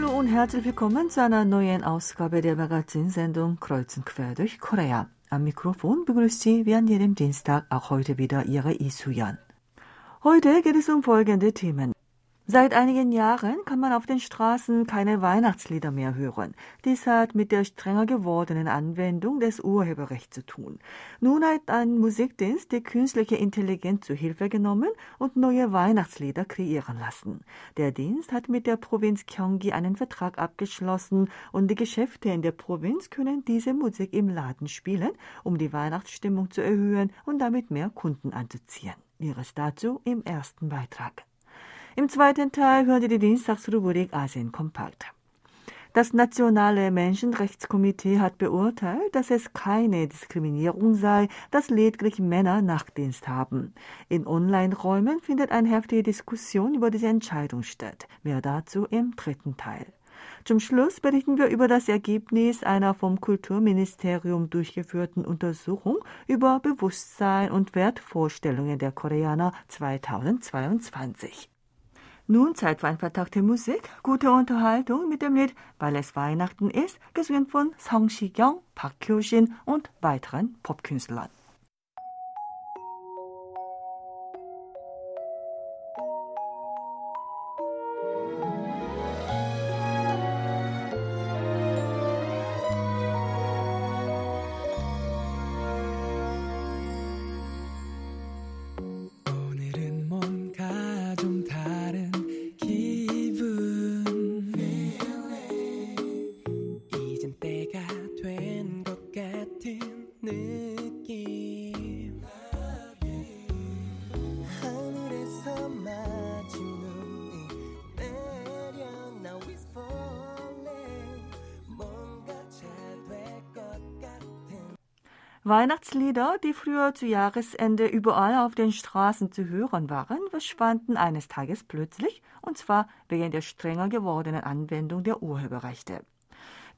Hallo und herzlich willkommen zu einer neuen Ausgabe der Magazinsendung Kreuzen quer durch Korea. Am Mikrofon begrüßt Sie wie an jedem Dienstag auch heute wieder Ihre Isuyan. Heute geht es um folgende Themen. Seit einigen Jahren kann man auf den Straßen keine Weihnachtslieder mehr hören. Dies hat mit der strenger gewordenen Anwendung des Urheberrechts zu tun. Nun hat ein Musikdienst die künstliche Intelligenz zu Hilfe genommen und neue Weihnachtslieder kreieren lassen. Der Dienst hat mit der Provinz Gyeonggi einen Vertrag abgeschlossen und die Geschäfte in der Provinz können diese Musik im Laden spielen, um die Weihnachtsstimmung zu erhöhen und damit mehr Kunden anzuziehen. Ihres dazu im ersten Beitrag. Im zweiten Teil hörte die Dienstagsrubrik Asien Kompakt. Das Nationale Menschenrechtskomitee hat beurteilt, dass es keine Diskriminierung sei, dass lediglich Männer Nachtdienst haben. In Online-Räumen findet eine heftige Diskussion über diese Entscheidung statt. Mehr dazu im dritten Teil. Zum Schluss berichten wir über das Ergebnis einer vom Kulturministerium durchgeführten Untersuchung über Bewusstsein und Wertvorstellungen der Koreaner 2022. Nun Zeit für ein paar Takte Musik, gute Unterhaltung mit dem Lied Weil es Weihnachten ist, gesungen von Song Si-kyung, Park Hyo-shin und weiteren Popkünstlern. Weihnachtslieder, die früher zu Jahresende überall auf den Straßen zu hören waren, verschwanden eines Tages plötzlich, und zwar wegen der strenger gewordenen Anwendung der Urheberrechte.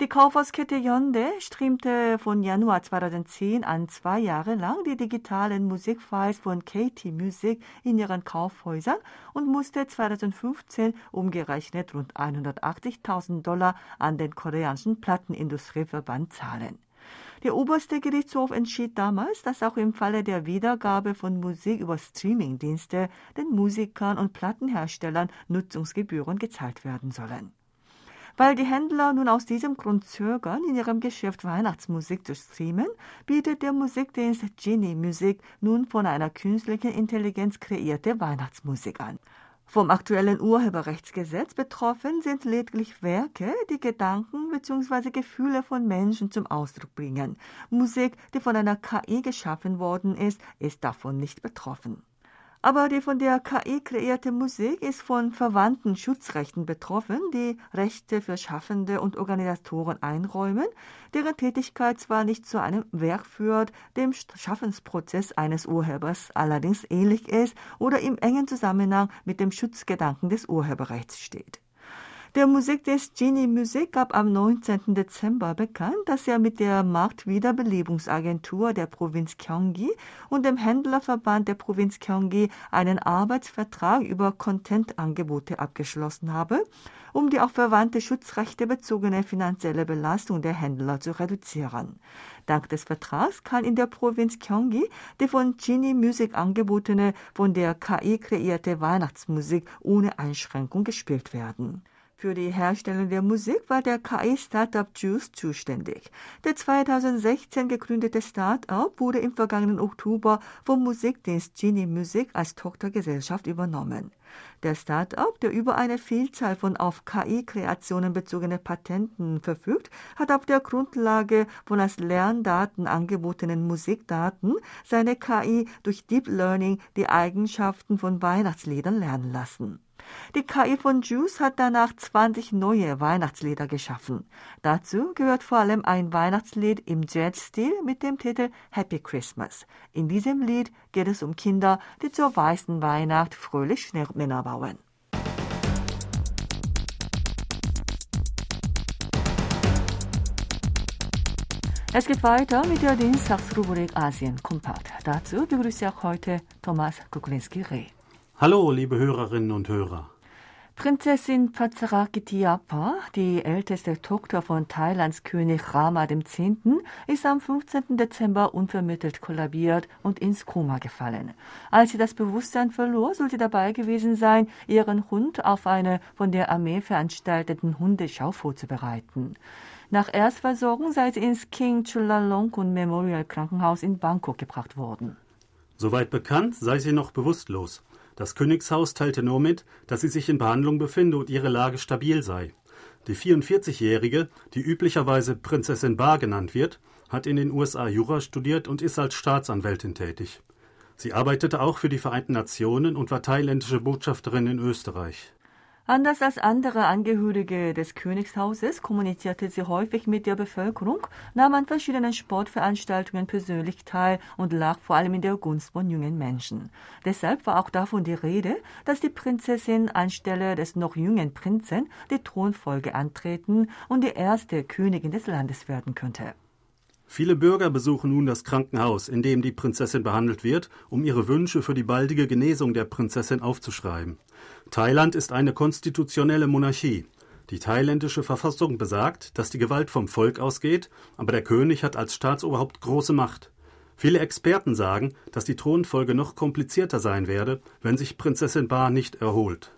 Die Kaufhauskette Yonde streamte von Januar 2010 an zwei Jahre lang die digitalen Musikfiles von KT Music in ihren Kaufhäusern und musste 2015 umgerechnet rund 180.000 Dollar an den koreanischen Plattenindustrieverband zahlen. Der oberste Gerichtshof entschied damals, dass auch im Falle der Wiedergabe von Musik über Streamingdienste den Musikern und Plattenherstellern Nutzungsgebühren gezahlt werden sollen. Weil die Händler nun aus diesem Grund zögern, in ihrem Geschäft Weihnachtsmusik zu streamen, bietet der Musikdienst Genie Music nun von einer künstlichen Intelligenz kreierte Weihnachtsmusik an. Vom aktuellen Urheberrechtsgesetz betroffen sind lediglich Werke, die Gedanken bzw. Gefühle von Menschen zum Ausdruck bringen. Musik, die von einer KI geschaffen worden ist, ist davon nicht betroffen. Aber die von der KI kreierte Musik ist von verwandten Schutzrechten betroffen, die Rechte für Schaffende und Organisatoren einräumen, deren Tätigkeit zwar nicht zu einem Werk führt, dem Schaffensprozess eines Urhebers allerdings ähnlich ist oder im engen Zusammenhang mit dem Schutzgedanken des Urheberrechts steht. Der Musik des Genie Musik gab am 19. Dezember bekannt, dass er mit der Marktwiederbelebungsagentur der Provinz Gyeonggi und dem Händlerverband der Provinz Gyeonggi einen Arbeitsvertrag über Content-Angebote abgeschlossen habe, um die auf verwandte Schutzrechte bezogene finanzielle Belastung der Händler zu reduzieren. Dank des Vertrags kann in der Provinz Gyeonggi die von Genie Music angebotene, von der KI kreierte Weihnachtsmusik ohne Einschränkung gespielt werden. Für die Herstellung der Musik war der KI-Startup Juice zuständig. Der 2016 gegründete Startup wurde im vergangenen Oktober vom Musikdienst Genie Music als Tochtergesellschaft übernommen. Der Startup, der über eine Vielzahl von auf KI-Kreationen bezogene Patenten verfügt, hat auf der Grundlage von als Lerndaten angebotenen Musikdaten seine KI durch Deep Learning die Eigenschaften von Weihnachtsliedern lernen lassen. Die KI von Juice hat danach 20 neue Weihnachtslieder geschaffen. Dazu gehört vor allem ein Weihnachtslied im Jazz-Stil mit dem Titel Happy Christmas. In diesem Lied geht es um Kinder, die zur weißen Weihnacht fröhlich Schneemänner bauen. Es geht weiter mit der Dienstagsrubrik Asien Kompakt. Dazu begrüße ich auch heute Thomas Kuklinski-Reh. Hallo, liebe Hörerinnen und Hörer. Prinzessin Pacharakitiapa, die älteste Tochter von Thailands König Rama X., ist am 15. Dezember unvermittelt kollabiert und ins Koma gefallen. Als sie das Bewusstsein verlor, soll sie dabei gewesen sein, ihren Hund auf eine von der Armee veranstalteten Hundeschau vorzubereiten. Nach Erstversorgung sei sie ins King Chulalongkorn Memorial Krankenhaus in Bangkok gebracht worden. Soweit bekannt sei sie noch bewusstlos. Das Königshaus teilte nur mit, dass sie sich in Behandlung befinde und ihre Lage stabil sei. Die 44-Jährige, die üblicherweise Prinzessin Bar genannt wird, hat in den USA Jura studiert und ist als Staatsanwältin tätig. Sie arbeitete auch für die Vereinten Nationen und war thailändische Botschafterin in Österreich. Anders als andere Angehörige des Königshauses kommunizierte sie häufig mit der Bevölkerung, nahm an verschiedenen Sportveranstaltungen persönlich teil und lag vor allem in der Gunst von jungen Menschen. Deshalb war auch davon die Rede, dass die Prinzessin anstelle des noch jungen Prinzen die Thronfolge antreten und die erste Königin des Landes werden könnte. Viele Bürger besuchen nun das Krankenhaus, in dem die Prinzessin behandelt wird, um ihre Wünsche für die baldige Genesung der Prinzessin aufzuschreiben. Thailand ist eine konstitutionelle Monarchie. Die thailändische Verfassung besagt, dass die Gewalt vom Volk ausgeht, aber der König hat als Staatsoberhaupt große Macht. Viele Experten sagen, dass die Thronfolge noch komplizierter sein werde, wenn sich Prinzessin Ba nicht erholt.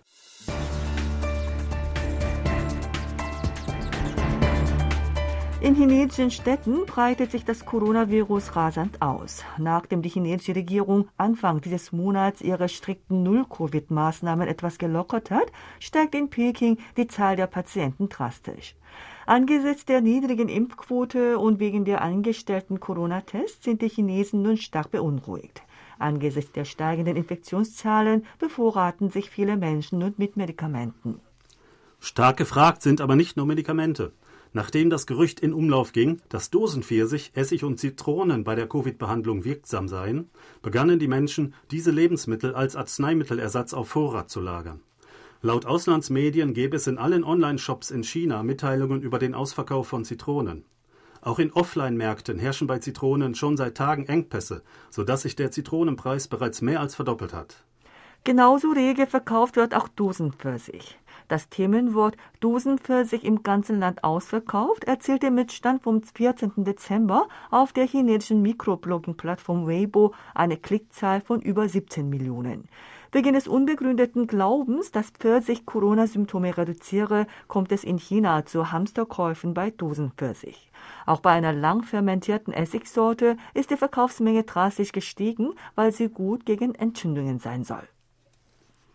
In chinesischen Städten breitet sich das Coronavirus rasant aus. Nachdem die chinesische Regierung Anfang dieses Monats ihre strikten Null-Covid-Maßnahmen etwas gelockert hat, steigt in Peking die Zahl der Patienten drastisch. Angesichts der niedrigen Impfquote und wegen der angestellten Corona-Tests sind die Chinesen nun stark beunruhigt. Angesichts der steigenden Infektionszahlen bevorraten sich viele Menschen nun mit Medikamenten. Stark gefragt sind aber nicht nur Medikamente. Nachdem das Gerücht in Umlauf ging, dass Dosenpfirsich, Essig und Zitronen bei der Covid-Behandlung wirksam seien, begannen die Menschen, diese Lebensmittel als Arzneimittelersatz auf Vorrat zu lagern. Laut Auslandsmedien gäbe es in allen Online-Shops in China Mitteilungen über den Ausverkauf von Zitronen. Auch in Offline-Märkten herrschen bei Zitronen schon seit Tagen Engpässe, sodass sich der Zitronenpreis bereits mehr als verdoppelt hat. Genauso rege verkauft wird auch Dosenpfirsich. Das Themenwort Dosenpfirsich im ganzen Land ausverkauft erzählt der Mitstand vom 14. Dezember auf der chinesischen Mikroblogging-Plattform Weibo eine Klickzahl von über 17 Millionen. Wegen des unbegründeten Glaubens, dass Pfirsich Corona-Symptome reduziere, kommt es in China zu Hamsterkäufen bei Dosenpfirsich. Auch bei einer lang fermentierten Essigsorte ist die Verkaufsmenge drastisch gestiegen, weil sie gut gegen Entzündungen sein soll.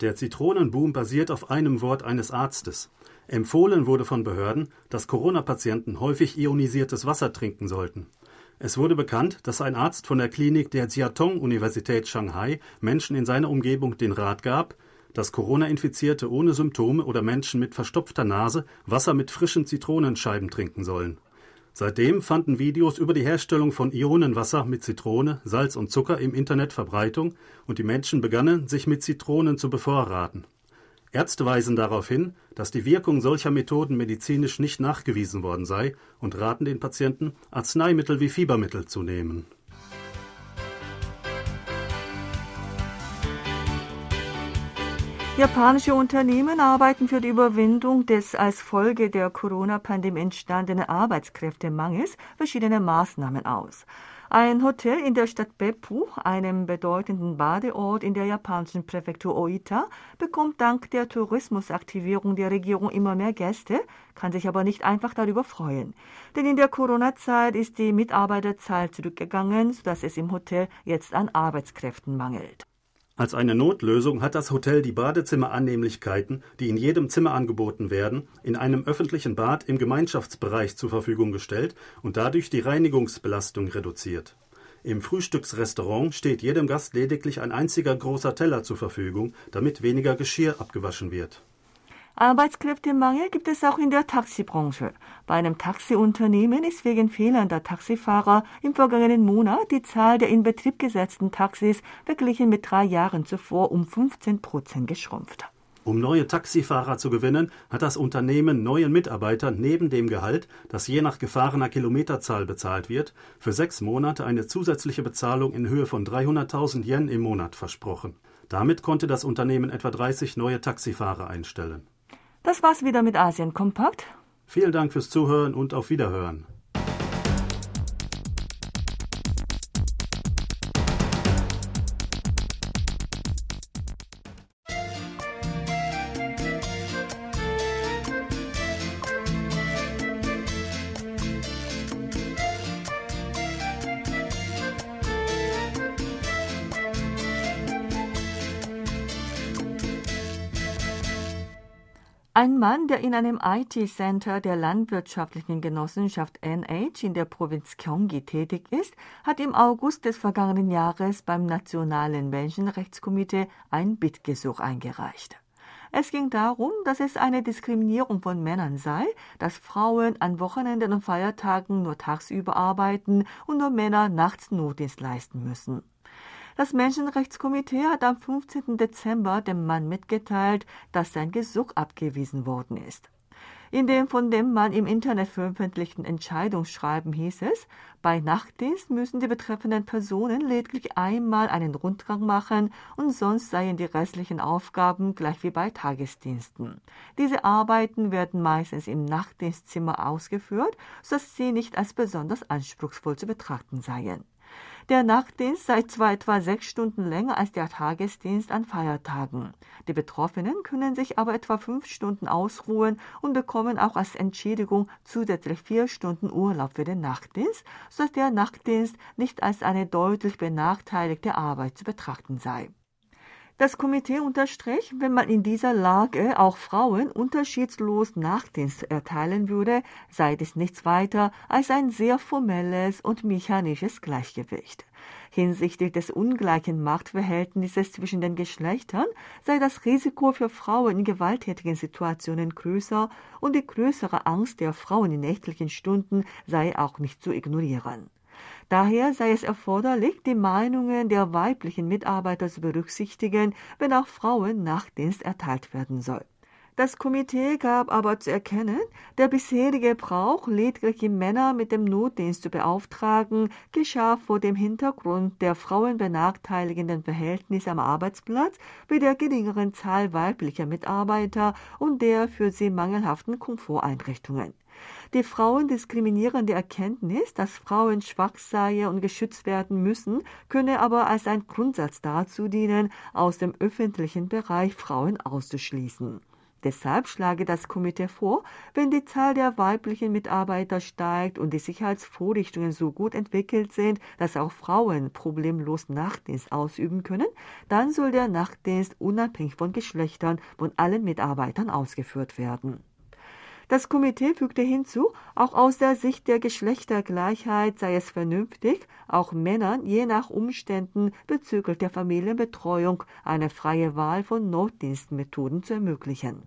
Der Zitronenboom basiert auf einem Wort eines Arztes. Empfohlen wurde von Behörden, dass Corona-Patienten häufig ionisiertes Wasser trinken sollten. Es wurde bekannt, dass ein Arzt von der Klinik der Jiatong-Universität Shanghai Menschen in seiner Umgebung den Rat gab, dass Corona-Infizierte ohne Symptome oder Menschen mit verstopfter Nase Wasser mit frischen Zitronenscheiben trinken sollen. Seitdem fanden Videos über die Herstellung von Ionenwasser mit Zitrone, Salz und Zucker im Internet Verbreitung und die Menschen begannen, sich mit Zitronen zu bevorraten. Ärzte weisen darauf hin, dass die Wirkung solcher Methoden medizinisch nicht nachgewiesen worden sei und raten den Patienten, Arzneimittel wie Fiebermittel zu nehmen. Japanische Unternehmen arbeiten für die Überwindung des als Folge der Corona-Pandemie entstandenen Arbeitskräftemangels verschiedene Maßnahmen aus. Ein Hotel in der Stadt Beppu, einem bedeutenden Badeort in der japanischen Präfektur Oita, bekommt dank der Tourismusaktivierung der Regierung immer mehr Gäste, kann sich aber nicht einfach darüber freuen. Denn in der Corona-Zeit ist die Mitarbeiterzahl zurückgegangen, sodass es im Hotel jetzt an Arbeitskräften mangelt. Als eine Notlösung hat das Hotel die Badezimmerannehmlichkeiten, die in jedem Zimmer angeboten werden, in einem öffentlichen Bad im Gemeinschaftsbereich zur Verfügung gestellt und dadurch die Reinigungsbelastung reduziert. Im Frühstücksrestaurant steht jedem Gast lediglich ein einziger großer Teller zur Verfügung, damit weniger Geschirr abgewaschen wird. Arbeitskräftemangel gibt es auch in der Taxibranche. Bei einem Taxiunternehmen ist wegen fehlender Taxifahrer im vergangenen Monat die Zahl der in Betrieb gesetzten Taxis verglichen mit drei Jahren zuvor um 15 Prozent geschrumpft. Um neue Taxifahrer zu gewinnen, hat das Unternehmen neuen Mitarbeitern neben dem Gehalt, das je nach gefahrener Kilometerzahl bezahlt wird, für sechs Monate eine zusätzliche Bezahlung in Höhe von 300.000 Yen im Monat versprochen. Damit konnte das Unternehmen etwa 30 neue Taxifahrer einstellen. Das war's wieder mit Asien Kompakt. Vielen Dank fürs Zuhören und auf Wiederhören. Mann, der in einem IT-Center der landwirtschaftlichen Genossenschaft NH in der Provinz Gyeonggi tätig ist, hat im August des vergangenen Jahres beim Nationalen Menschenrechtskomitee ein Bittgesuch eingereicht. Es ging darum, dass es eine Diskriminierung von Männern sei, dass Frauen an Wochenenden und Feiertagen nur tagsüber arbeiten und nur Männer nachts Notdienst leisten müssen. Das Menschenrechtskomitee hat am 15. Dezember dem Mann mitgeteilt, dass sein Gesuch abgewiesen worden ist. In dem von dem Mann im Internet veröffentlichten Entscheidungsschreiben hieß es, bei Nachtdienst müssen die betreffenden Personen lediglich einmal einen Rundgang machen und sonst seien die restlichen Aufgaben gleich wie bei Tagesdiensten. Diese Arbeiten werden meistens im Nachtdienstzimmer ausgeführt, sodass sie nicht als besonders anspruchsvoll zu betrachten seien. Der Nachtdienst sei zwar etwa sechs Stunden länger als der Tagesdienst an Feiertagen. Die Betroffenen können sich aber etwa fünf Stunden ausruhen und bekommen auch als Entschädigung zusätzlich vier Stunden Urlaub für den Nachtdienst, sodass der Nachtdienst nicht als eine deutlich benachteiligte Arbeit zu betrachten sei. Das Komitee unterstrich, wenn man in dieser Lage auch Frauen unterschiedslos Nachtdienst erteilen würde, sei dies nichts weiter als ein sehr formelles und mechanisches Gleichgewicht. Hinsichtlich des ungleichen Machtverhältnisses zwischen den Geschlechtern sei das Risiko für Frauen in gewalttätigen Situationen größer und die größere Angst der Frauen in nächtlichen Stunden sei auch nicht zu ignorieren. Daher sei es erforderlich, die Meinungen der weiblichen Mitarbeiter zu berücksichtigen, wenn auch Frauen Nachtdienst erteilt werden soll. Das Komitee gab aber zu erkennen, der bisherige Brauch, lediglich Männer mit dem Notdienst zu beauftragen, geschah vor dem Hintergrund der frauenbenachteiligenden Verhältnisse am Arbeitsplatz wie der geringeren Zahl weiblicher Mitarbeiter und der für sie mangelhaften Komforteinrichtungen. Die frauendiskriminierende Erkenntnis, dass Frauen schwach seien und geschützt werden müssen, könne aber als ein Grundsatz dazu dienen, aus dem öffentlichen Bereich Frauen auszuschließen. Deshalb schlage das Komitee vor, wenn die Zahl der weiblichen Mitarbeiter steigt und die Sicherheitsvorrichtungen so gut entwickelt sind, dass auch Frauen problemlos Nachtdienst ausüben können, dann soll der Nachtdienst unabhängig von Geschlechtern von allen Mitarbeitern ausgeführt werden. Das Komitee fügte hinzu, auch aus der Sicht der Geschlechtergleichheit sei es vernünftig, auch Männern je nach Umständen bezüglich der Familienbetreuung eine freie Wahl von Notdienstmethoden zu ermöglichen.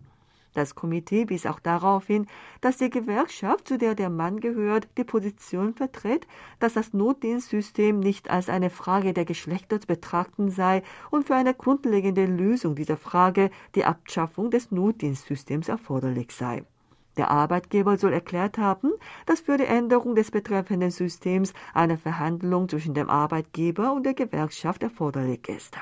Das Komitee wies auch darauf hin, dass die Gewerkschaft, zu der der Mann gehört, die Position vertritt, dass das Notdienstsystem nicht als eine Frage der Geschlechter zu betrachten sei und für eine grundlegende Lösung dieser Frage die Abschaffung des Notdienstsystems erforderlich sei. Der Arbeitgeber soll erklärt haben, dass für die Änderung des betreffenden Systems eine Verhandlung zwischen dem Arbeitgeber und der Gewerkschaft erforderlich ist.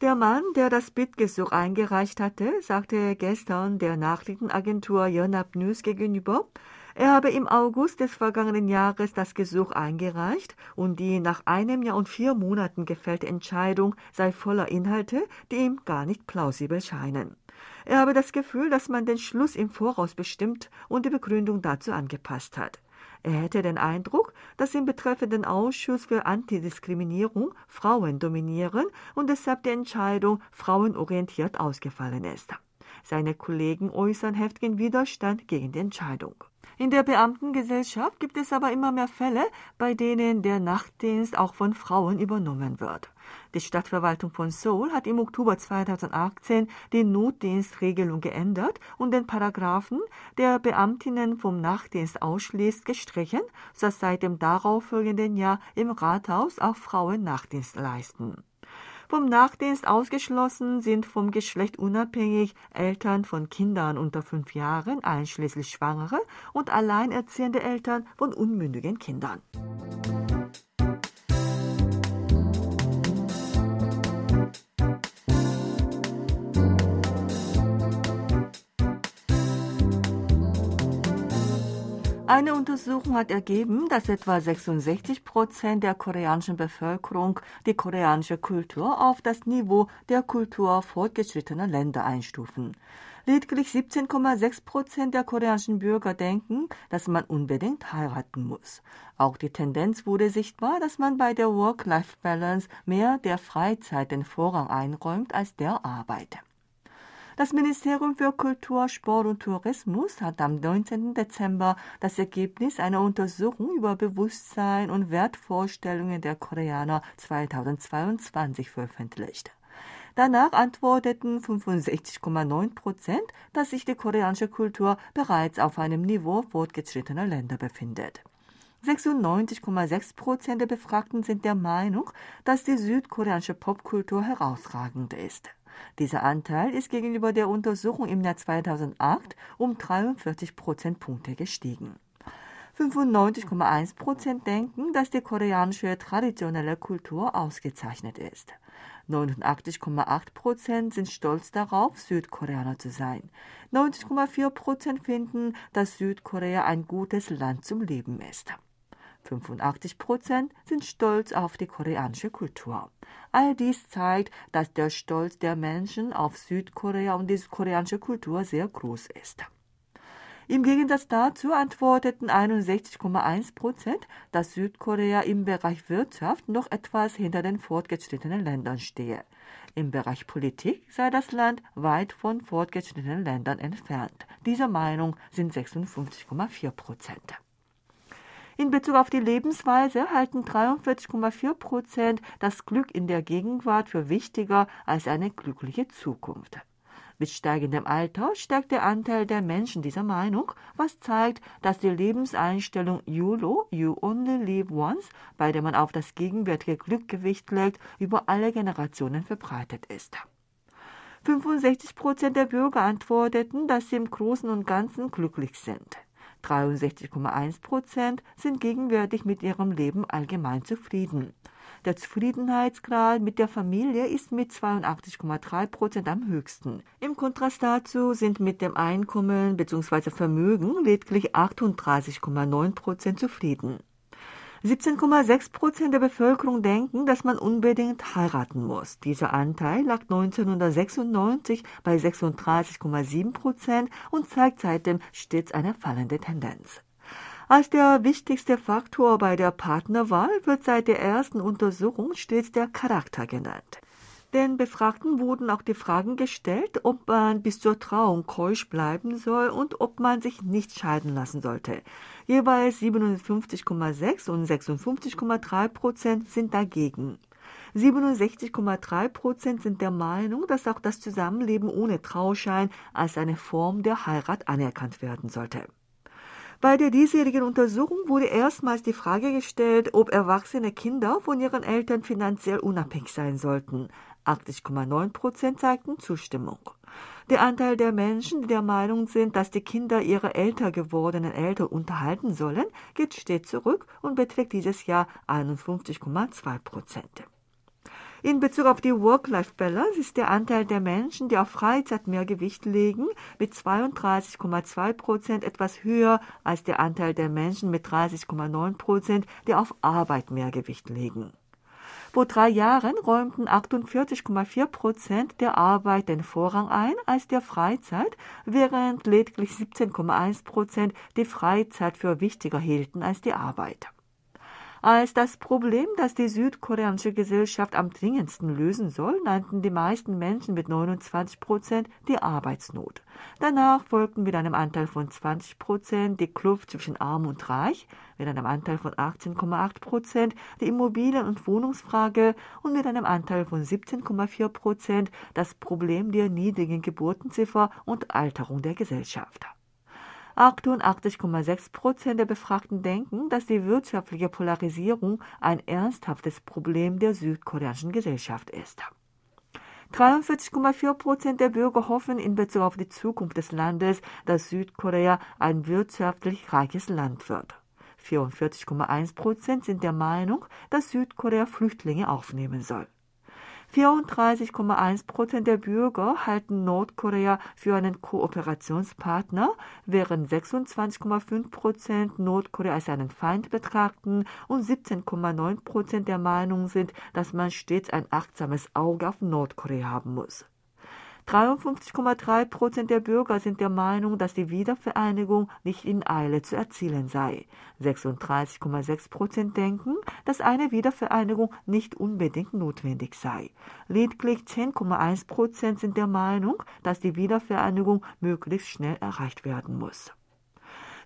Der Mann, der das Bittgesuch eingereicht hatte, sagte gestern der Nachrichtenagentur Yonhap News gegenüber, er habe im August des vergangenen Jahres das Gesuch eingereicht und die nach einem Jahr und vier Monaten gefällte Entscheidung sei voller Inhalte, die ihm gar nicht plausibel scheinen. Er habe das Gefühl, dass man den Schluss im Voraus bestimmt und die Begründung dazu angepasst hat. Er hätte den Eindruck, dass im betreffenden Ausschuss für Antidiskriminierung Frauen dominieren und deshalb die Entscheidung frauenorientiert ausgefallen ist. Seine Kollegen äußern heftigen Widerstand gegen die Entscheidung. In der Beamtengesellschaft gibt es aber immer mehr Fälle, bei denen der Nachtdienst auch von Frauen übernommen wird. Die Stadtverwaltung von Seoul hat im Oktober 2018 die Notdienstregelung geändert und den Paragraphen, der Beamtinnen vom Nachtdienst ausschließt, gestrichen, sodass seit dem darauffolgenden Jahr im Rathaus auch Frauen Nachtdienst leisten. Vom Nachtdienst ausgeschlossen sind vom Geschlecht unabhängig Eltern von Kindern unter fünf Jahren, einschließlich Schwangere und alleinerziehende Eltern von unmündigen Kindern. Eine Untersuchung hat ergeben, dass etwa 66 Prozent der koreanischen Bevölkerung die koreanische Kultur auf das Niveau der Kultur fortgeschrittener Länder einstufen. Lediglich 17,6 Prozent der koreanischen Bürger denken, dass man unbedingt heiraten muss. Auch die Tendenz wurde sichtbar, dass man bei der Work-Life-Balance mehr der Freizeit den Vorrang einräumt als der Arbeit. Das Ministerium für Kultur, Sport und Tourismus hat am 19. Dezember das Ergebnis einer Untersuchung über Bewusstsein und Wertvorstellungen der Koreaner 2022 veröffentlicht. Danach antworteten 65,9 Prozent, dass sich die koreanische Kultur bereits auf einem Niveau fortgeschrittener Länder befindet. 96,6 Prozent der Befragten sind der Meinung, dass die südkoreanische Popkultur herausragend ist. Dieser Anteil ist gegenüber der Untersuchung im Jahr 2008 um 43 Prozentpunkte gestiegen. 95,1 Prozent denken, dass die koreanische traditionelle Kultur ausgezeichnet ist. 89,8 Prozent sind stolz darauf, Südkoreaner zu sein. 90,4 Prozent finden, dass Südkorea ein gutes Land zum Leben ist. 85 Prozent sind stolz auf die koreanische Kultur. All dies zeigt, dass der Stolz der Menschen auf Südkorea und die koreanische Kultur sehr groß ist. Im Gegensatz dazu antworteten 61,1 Prozent, dass Südkorea im Bereich Wirtschaft noch etwas hinter den fortgeschrittenen Ländern stehe. Im Bereich Politik sei das Land weit von fortgeschrittenen Ländern entfernt. Dieser Meinung sind 56,4 Prozent. In Bezug auf die Lebensweise halten 43,4 Prozent das Glück in der Gegenwart für wichtiger als eine glückliche Zukunft. Mit steigendem Alter steigt der Anteil der Menschen dieser Meinung, was zeigt, dass die Lebenseinstellung YOLO, You Only Live Once, bei der man auf das gegenwärtige Glück Gewicht legt, über alle Generationen verbreitet ist. 65 Prozent der Bürger antworteten, dass sie im Großen und Ganzen glücklich sind. 63,1 Prozent sind gegenwärtig mit ihrem Leben allgemein zufrieden. Der Zufriedenheitsgrad mit der Familie ist mit 82,3 Prozent am höchsten. Im Kontrast dazu sind mit dem Einkommen bzw. Vermögen lediglich 38,9 Prozent zufrieden. 17,6 Prozent der Bevölkerung denken, dass man unbedingt heiraten muss. Dieser Anteil lag 1996 bei 36,7 Prozent und zeigt seitdem stets eine fallende Tendenz. Als der wichtigste Faktor bei der Partnerwahl wird seit der ersten Untersuchung stets der Charakter genannt. Den Befragten wurden auch die Fragen gestellt, ob man bis zur Trauung keusch bleiben soll und ob man sich nicht scheiden lassen sollte. Jeweils 57,6 und 56,3 Prozent sind dagegen. 67,3 Prozent sind der Meinung, dass auch das Zusammenleben ohne Trauschein als eine Form der Heirat anerkannt werden sollte. Bei der diesjährigen Untersuchung wurde erstmals die Frage gestellt, ob erwachsene Kinder von ihren Eltern finanziell unabhängig sein sollten. 80,9 Prozent zeigten Zustimmung. Der Anteil der Menschen, die der Meinung sind, dass die Kinder ihre älter gewordenen Eltern unterhalten sollen, geht stets zurück und beträgt dieses Jahr 51,2 Prozent. In Bezug auf die Work-Life-Balance ist der Anteil der Menschen, die auf Freizeit mehr Gewicht legen, mit 32,2 Prozent etwas höher als der Anteil der Menschen mit 30,9 Prozent, die auf Arbeit mehr Gewicht legen. Vor drei Jahren räumten 48,4 Prozent der Arbeit den Vorrang ein als der Freizeit, während lediglich 17,1 Prozent die Freizeit für wichtiger hielten als die Arbeit als das Problem, das die südkoreanische Gesellschaft am dringendsten lösen soll, nannten die meisten Menschen mit 29 Prozent die Arbeitsnot. Danach folgten mit einem Anteil von 20 Prozent die Kluft zwischen Arm und Reich, mit einem Anteil von 18,8 Prozent die Immobilien- und Wohnungsfrage und mit einem Anteil von 17,4 Prozent das Problem der niedrigen Geburtenziffer und Alterung der Gesellschaft. 88,6 Prozent der Befragten denken, dass die wirtschaftliche Polarisierung ein ernsthaftes Problem der südkoreanischen Gesellschaft ist. 43,4 Prozent der Bürger hoffen in Bezug auf die Zukunft des Landes, dass Südkorea ein wirtschaftlich reiches Land wird. 44,1 Prozent sind der Meinung, dass Südkorea Flüchtlinge aufnehmen soll. 34,1 Prozent der Bürger halten Nordkorea für einen Kooperationspartner, während 26,5 Prozent Nordkorea als einen Feind betrachten und 17,9 Prozent der Meinung sind, dass man stets ein achtsames Auge auf Nordkorea haben muss. 53,3 Prozent der Bürger sind der Meinung, dass die Wiedervereinigung nicht in Eile zu erzielen sei. 36,6 Prozent denken, dass eine Wiedervereinigung nicht unbedingt notwendig sei. Lediglich 10,1 Prozent sind der Meinung, dass die Wiedervereinigung möglichst schnell erreicht werden muss.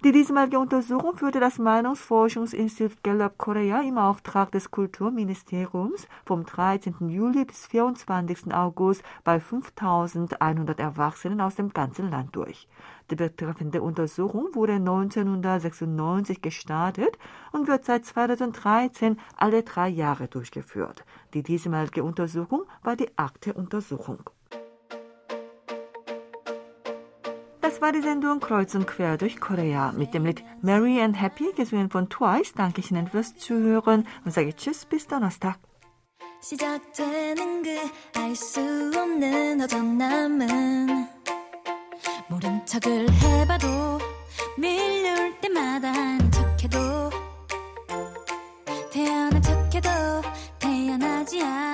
Die diesmalige Untersuchung führte das Meinungsforschungsinstitut Gallup Korea im Auftrag des Kulturministeriums vom 13. Juli bis 24. August bei 5100 Erwachsenen aus dem ganzen Land durch. Die betreffende Untersuchung wurde 1996 gestartet und wird seit 2013 alle drei Jahre durchgeführt. Die diesmalige Untersuchung war die achte Untersuchung. Das war die Sendung Kreuz und Quer durch Korea mit dem Lied Merry and Happy, gesungen von Twice. Danke Ihnen fürs Zuhören und sage Tschüss, bis Donnerstag. 시작되는 그 알 수 없는 허전함은 모른 척을 해봐도 밀려올 때마다 아는 척해도 태어난 척해도 태어나지 않아